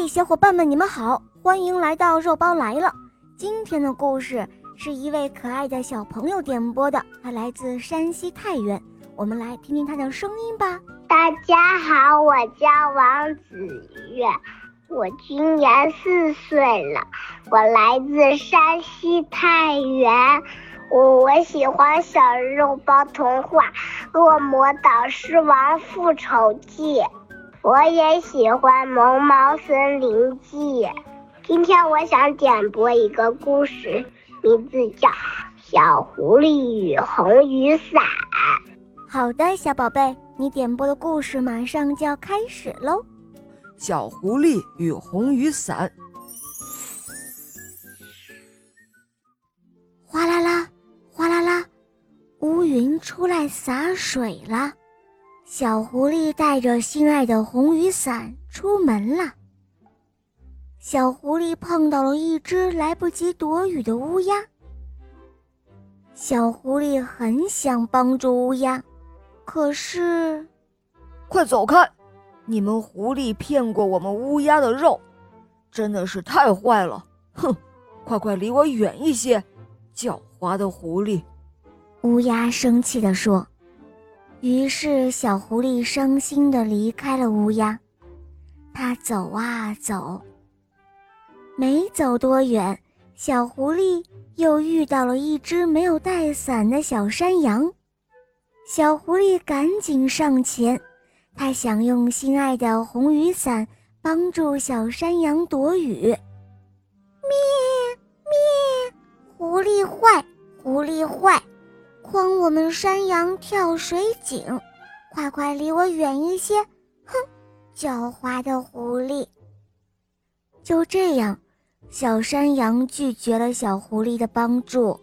嘿，小伙伴们，你们好，欢迎来到肉包来了。今天的故事是一位可爱的小朋友点播的，他来自山西太原，我们来听听他的声音吧。大家好，我叫王子月，我今年四岁了，我来自山西太原，我我喜欢小肉包童话《恶魔岛狮王复仇记》。我也喜欢《萌猫森林记》。今天我想点播一个故事，名字叫《小狐狸与红雨伞》。好的，小宝贝，你点播的故事马上就要开始喽。小狐狸与红雨伞。哗啦啦，哗啦啦，乌云出来洒水了。小狐狸带着心爱的红雨伞出门了。小狐狸碰到了一只来不及躲雨的乌鸦。小狐狸很想帮助乌鸦，可是，快走开！你们狐狸骗过我们乌鸦的肉，真的是太坏了！哼，快快离我远一些，狡猾的狐狸！乌鸦生气地说。于是，小狐狸伤心地离开了乌鸦。它走啊走，没走多远，小狐狸又遇到了一只没有带伞的小山羊。小狐狸赶紧上前，它想用心爱的红雨伞帮助小山羊躲雨。咩咩，狐狸坏，狐狸坏！诓我们山羊跳水井，快快离我远一些！哼，狡猾的狐狸。就这样，小山羊拒绝了小狐狸的帮助。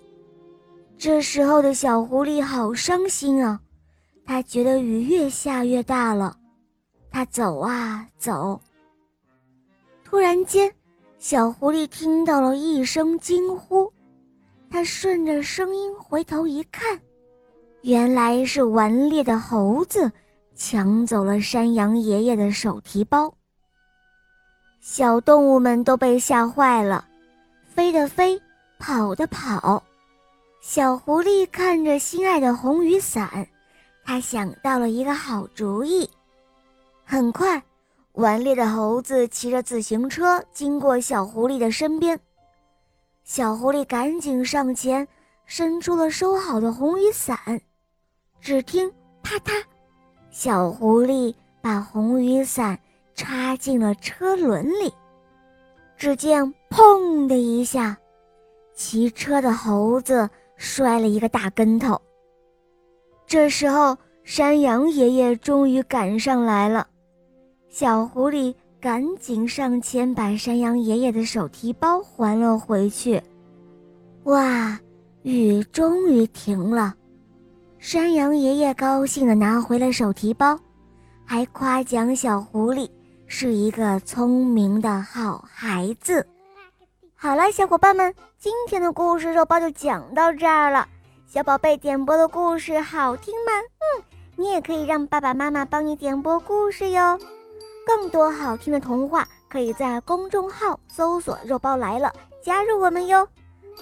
这时候的小狐狸好伤心啊，他觉得雨越下越大了。他走啊走，突然间，小狐狸听到了一声惊呼。他顺着声音回头一看，原来是顽劣的猴子抢走了山羊爷爷的手提包。小动物们都被吓坏了，飞的飞，跑的跑。小狐狸看着心爱的红雨伞，他想到了一个好主意。很快，顽劣的猴子骑着自行车经过小狐狸的身边。小狐狸赶紧上前，伸出了收好的红雨伞。只听啪嗒，小狐狸把红雨伞插进了车轮里。只见砰的一下，骑车的猴子摔了一个大跟头。这时候，山羊爷爷终于赶上来了。小狐狸。赶紧上前把山羊爷爷的手提包还了回去。哇，雨终于停了，山羊爷爷高兴地拿回了手提包，还夸奖小狐狸是一个聪明的好孩子。好了，小伙伴们，今天的故事肉包就讲到这儿了。小宝贝点播的故事好听吗？嗯，你也可以让爸爸妈妈帮你点播故事哟。更多好听的童话，可以在公众号搜索“肉包来了”，加入我们哟。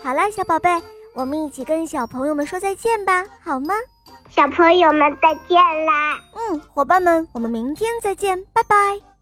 好啦，小宝贝，我们一起跟小朋友们说再见吧，好吗？小朋友们再见啦！嗯，伙伴们，我们明天再见，拜拜。